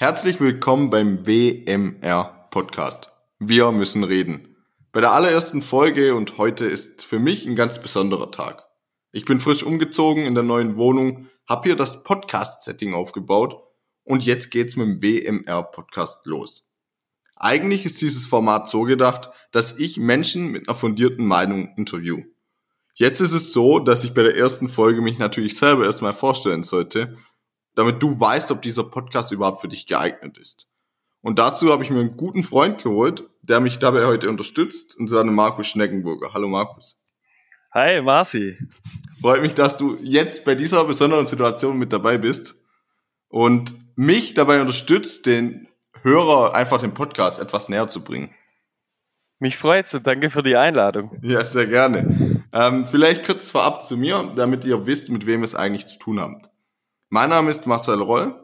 Herzlich willkommen beim WMR Podcast. Wir müssen reden. Bei der allerersten Folge und heute ist für mich ein ganz besonderer Tag. Ich bin frisch umgezogen in der neuen Wohnung, habe hier das Podcast-Setting aufgebaut und jetzt geht's mit dem WMR Podcast los. Eigentlich ist dieses Format so gedacht, dass ich Menschen mit einer fundierten Meinung interview. Jetzt ist es so, dass ich bei der ersten Folge mich natürlich selber erstmal vorstellen sollte damit du weißt, ob dieser Podcast überhaupt für dich geeignet ist. Und dazu habe ich mir einen guten Freund geholt, der mich dabei heute unterstützt, und zwar den Markus Schneckenburger. Hallo Markus. Hi Marci. Freut mich, dass du jetzt bei dieser besonderen Situation mit dabei bist und mich dabei unterstützt, den Hörer einfach den Podcast etwas näher zu bringen. Mich freut's und danke für die Einladung. Ja, sehr gerne. Ähm, vielleicht kurz vorab zu mir, damit ihr wisst, mit wem es eigentlich zu tun habt. Mein Name ist Marcel Roll.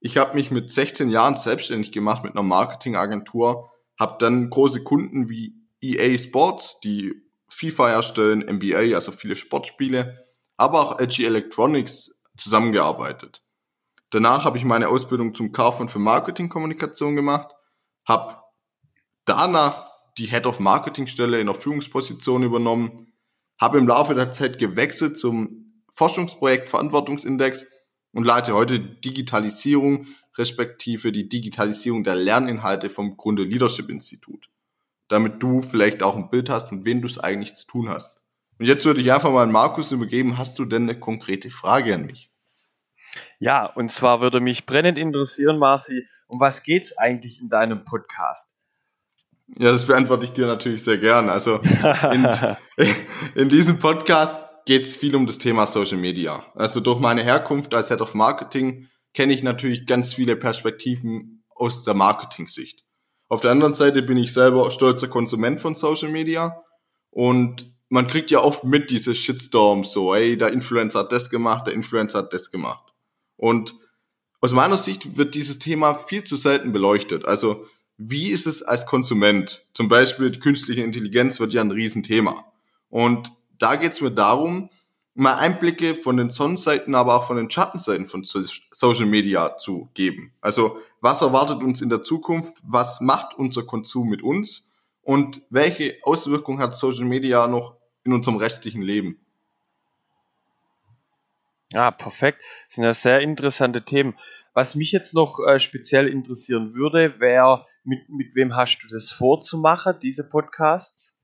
Ich habe mich mit 16 Jahren selbstständig gemacht mit einer Marketingagentur, habe dann große Kunden wie EA Sports, die FIFA herstellen, NBA, also viele Sportspiele, aber auch LG Electronics zusammengearbeitet. Danach habe ich meine Ausbildung zum Kaufmann für Marketingkommunikation gemacht, habe danach die Head of Marketing Stelle in der Führungsposition übernommen, habe im Laufe der Zeit gewechselt zum Forschungsprojekt Verantwortungsindex und leite heute Digitalisierung respektive die Digitalisierung der Lerninhalte vom Grunde Leadership Institut. Damit du vielleicht auch ein Bild hast, mit wem du es eigentlich zu tun hast. Und jetzt würde ich einfach mal an Markus übergeben. Hast du denn eine konkrete Frage an mich? Ja, und zwar würde mich brennend interessieren, Marci, um was geht's eigentlich in deinem Podcast? Ja, das beantworte ich dir natürlich sehr gern. Also in, in diesem Podcast geht es viel um das Thema Social Media. Also durch meine Herkunft als Head of Marketing kenne ich natürlich ganz viele Perspektiven aus der Marketing-Sicht. Auf der anderen Seite bin ich selber stolzer Konsument von Social Media und man kriegt ja oft mit diese Shitstorms so, ey, der Influencer hat das gemacht, der Influencer hat das gemacht. Und aus meiner Sicht wird dieses Thema viel zu selten beleuchtet. Also wie ist es als Konsument? Zum Beispiel die künstliche Intelligenz wird ja ein Riesenthema. Und da geht es mir darum, mal Einblicke von den Sonnenseiten, aber auch von den Schattenseiten von Social Media zu geben. Also was erwartet uns in der Zukunft? Was macht unser Konsum mit uns? Und welche Auswirkungen hat Social Media noch in unserem restlichen Leben? Ja, perfekt. Das sind ja sehr interessante Themen. Was mich jetzt noch äh, speziell interessieren würde, wäre, mit, mit wem hast du das vorzumachen, diese Podcasts?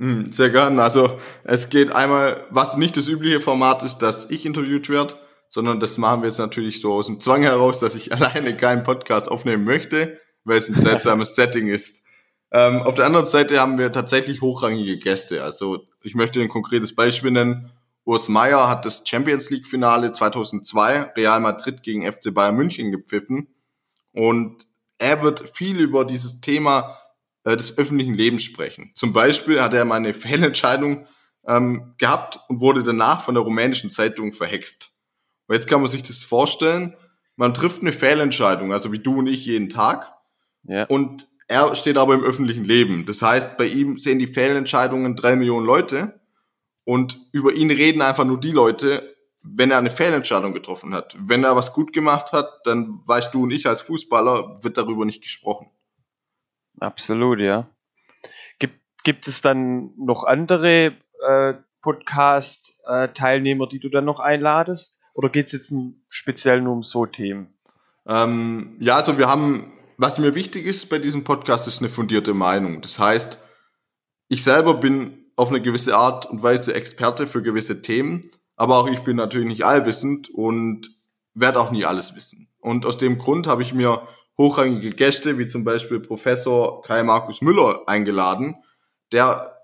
Hm, sehr gern. Also es geht einmal, was nicht das übliche Format ist, dass ich interviewt werde, sondern das machen wir jetzt natürlich so aus dem Zwang heraus, dass ich alleine keinen Podcast aufnehmen möchte, weil es ein seltsames Setting ist. Ähm, auf der anderen Seite haben wir tatsächlich hochrangige Gäste. Also ich möchte ein konkretes Beispiel nennen. Urs Meier hat das Champions League Finale 2002 Real Madrid gegen FC Bayern München gepfiffen und er wird viel über dieses Thema äh, des öffentlichen Lebens sprechen. Zum Beispiel hat er mal eine Fehlentscheidung ähm, gehabt und wurde danach von der rumänischen Zeitung verhext. Und jetzt kann man sich das vorstellen, man trifft eine Fehlentscheidung, also wie du und ich jeden Tag. Ja. Und er steht aber im öffentlichen Leben. Das heißt, bei ihm sehen die Fehlentscheidungen drei Millionen Leute und über ihn reden einfach nur die Leute, wenn er eine Fehlentscheidung getroffen hat. Wenn er was gut gemacht hat, dann weißt du und ich als Fußballer, wird darüber nicht gesprochen. Absolut, ja. Gibt, gibt es dann noch andere äh, Podcast-Teilnehmer, die du dann noch einladest? Oder geht es jetzt speziell nur um so Themen? Ähm, ja, also wir haben, was mir wichtig ist bei diesem Podcast, ist eine fundierte Meinung. Das heißt, ich selber bin auf eine gewisse Art und Weise Experte für gewisse Themen, aber auch ich bin natürlich nicht allwissend und werde auch nie alles wissen. Und aus dem Grund habe ich mir hochrangige Gäste, wie zum Beispiel Professor Kai Markus Müller eingeladen, der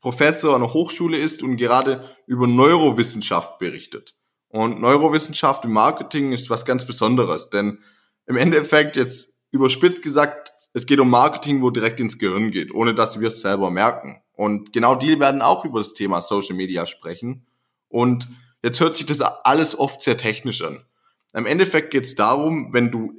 Professor an der Hochschule ist und gerade über Neurowissenschaft berichtet. Und Neurowissenschaft im Marketing ist was ganz Besonderes, denn im Endeffekt jetzt überspitzt gesagt, es geht um Marketing, wo direkt ins Gehirn geht, ohne dass wir es selber merken. Und genau die werden auch über das Thema Social Media sprechen. Und jetzt hört sich das alles oft sehr technisch an. Im Endeffekt geht es darum, wenn du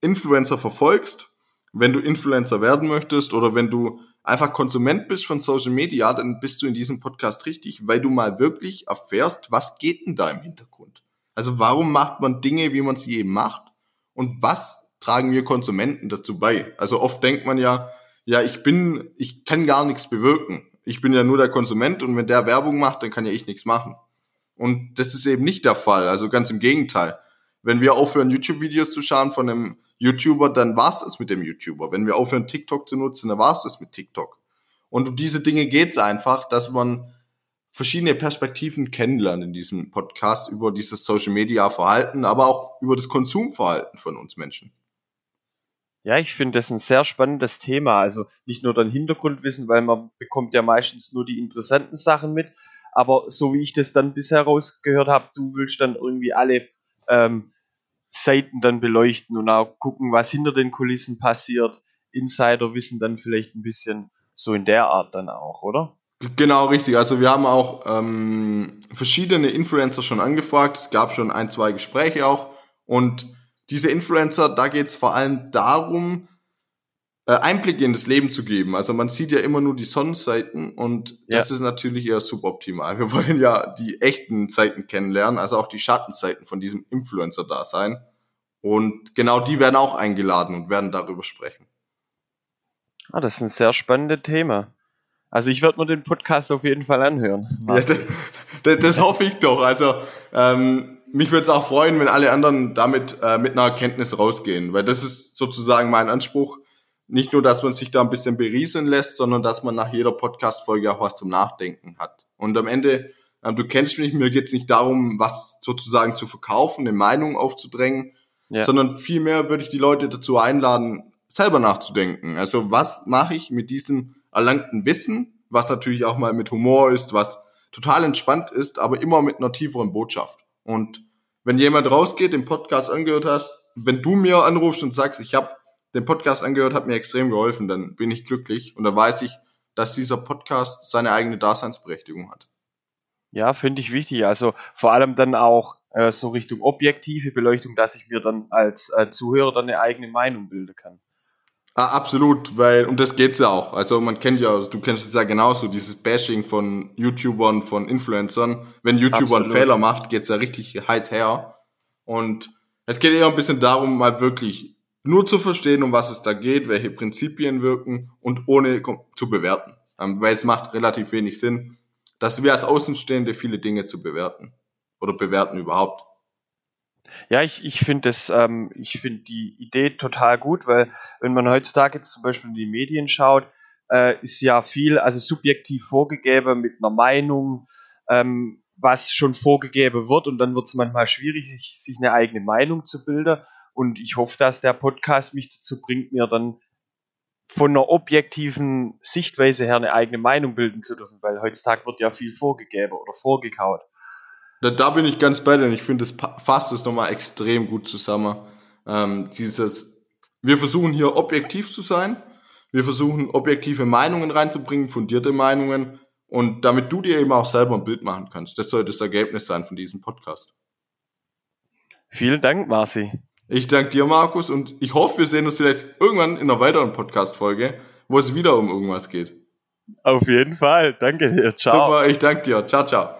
Influencer verfolgst, wenn du Influencer werden möchtest oder wenn du einfach Konsument bist von Social Media, dann bist du in diesem Podcast richtig, weil du mal wirklich erfährst, was geht denn da im Hintergrund. Also warum macht man Dinge, wie man sie eben macht und was tragen wir Konsumenten dazu bei? Also oft denkt man ja, ja, ich bin, ich kann gar nichts bewirken. Ich bin ja nur der Konsument und wenn der Werbung macht, dann kann ja ich nichts machen. Und das ist eben nicht der Fall. Also ganz im Gegenteil. Wenn wir aufhören, YouTube-Videos zu schauen von einem YouTuber, dann war's es mit dem YouTuber. Wenn wir aufhören, TikTok zu nutzen, dann war's es mit TikTok. Und um diese Dinge geht's einfach, dass man verschiedene Perspektiven kennenlernt in diesem Podcast über dieses Social Media Verhalten, aber auch über das Konsumverhalten von uns Menschen. Ja, ich finde das ein sehr spannendes Thema. Also nicht nur dein Hintergrundwissen, weil man bekommt ja meistens nur die interessanten Sachen mit. Aber so wie ich das dann bisher rausgehört habe, du willst dann irgendwie alle ähm, Seiten dann beleuchten und auch gucken, was hinter den Kulissen passiert. Insiderwissen dann vielleicht ein bisschen so in der Art dann auch, oder? Genau, richtig. Also wir haben auch ähm, verschiedene Influencer schon angefragt. Es gab schon ein, zwei Gespräche auch. Und diese Influencer, da geht es vor allem darum, äh, Einblicke in das Leben zu geben. Also man sieht ja immer nur die Sonnenseiten und ja. das ist natürlich eher suboptimal. Wir wollen ja die echten Seiten kennenlernen, also auch die Schattenseiten von diesem Influencer da sein. Und genau die werden auch eingeladen und werden darüber sprechen. Ah, das ist ein sehr spannendes Thema. Also ich werde mir den Podcast auf jeden Fall anhören. Ja, das, das, das, hoffe ich doch. Also ähm, mich würde es auch freuen, wenn alle anderen damit äh, mit einer Erkenntnis rausgehen, weil das ist sozusagen mein Anspruch. Nicht nur, dass man sich da ein bisschen berieseln lässt, sondern dass man nach jeder Podcast-Folge auch was zum Nachdenken hat. Und am Ende, äh, du kennst mich, mir geht es nicht darum, was sozusagen zu verkaufen, eine Meinung aufzudrängen, ja. sondern vielmehr würde ich die Leute dazu einladen, selber nachzudenken. Also was mache ich mit diesem erlangten Wissen, was natürlich auch mal mit Humor ist, was total entspannt ist, aber immer mit einer tieferen Botschaft. Und wenn jemand rausgeht, den Podcast angehört hast, wenn du mir anrufst und sagst, ich habe den Podcast angehört, hat mir extrem geholfen, dann bin ich glücklich und da weiß ich, dass dieser Podcast seine eigene Daseinsberechtigung hat. Ja, finde ich wichtig. Also vor allem dann auch äh, so Richtung objektive Beleuchtung, dass ich mir dann als äh, Zuhörer dann eine eigene Meinung bilden kann. Ah, absolut, weil, und das geht's ja auch. Also man kennt ja, du kennst es ja genauso, dieses Bashing von YouTubern, von Influencern. Wenn YouTuber absolut. einen Fehler macht, geht's ja richtig heiß her. Und es geht eher ein bisschen darum, mal wirklich nur zu verstehen, um was es da geht, welche Prinzipien wirken und ohne zu bewerten. Ähm, weil es macht relativ wenig Sinn, dass wir als Außenstehende viele Dinge zu bewerten. Oder bewerten überhaupt. Ja, ich, ich finde das, ähm, ich finde die Idee total gut, weil wenn man heutzutage jetzt zum Beispiel in die Medien schaut, äh, ist ja viel, also subjektiv vorgegeben mit einer Meinung, ähm, was schon vorgegeben wird und dann wird es manchmal schwierig, sich, sich eine eigene Meinung zu bilden. Und ich hoffe, dass der Podcast mich dazu bringt, mir dann von einer objektiven Sichtweise her eine eigene Meinung bilden zu dürfen, weil heutzutage wird ja viel vorgegeben oder vorgekaut. Da, da bin ich ganz bei dir und ich finde, das fasst es nochmal extrem gut zusammen. Ähm, dieses, wir versuchen hier objektiv zu sein, wir versuchen objektive Meinungen reinzubringen, fundierte Meinungen und damit du dir eben auch selber ein Bild machen kannst. Das soll das Ergebnis sein von diesem Podcast. Vielen Dank, Marci. Ich danke dir, Markus, und ich hoffe, wir sehen uns vielleicht irgendwann in einer weiteren Podcast-Folge, wo es wieder um irgendwas geht. Auf jeden Fall. Danke dir. Ciao. Super, ich danke dir. Ciao, ciao.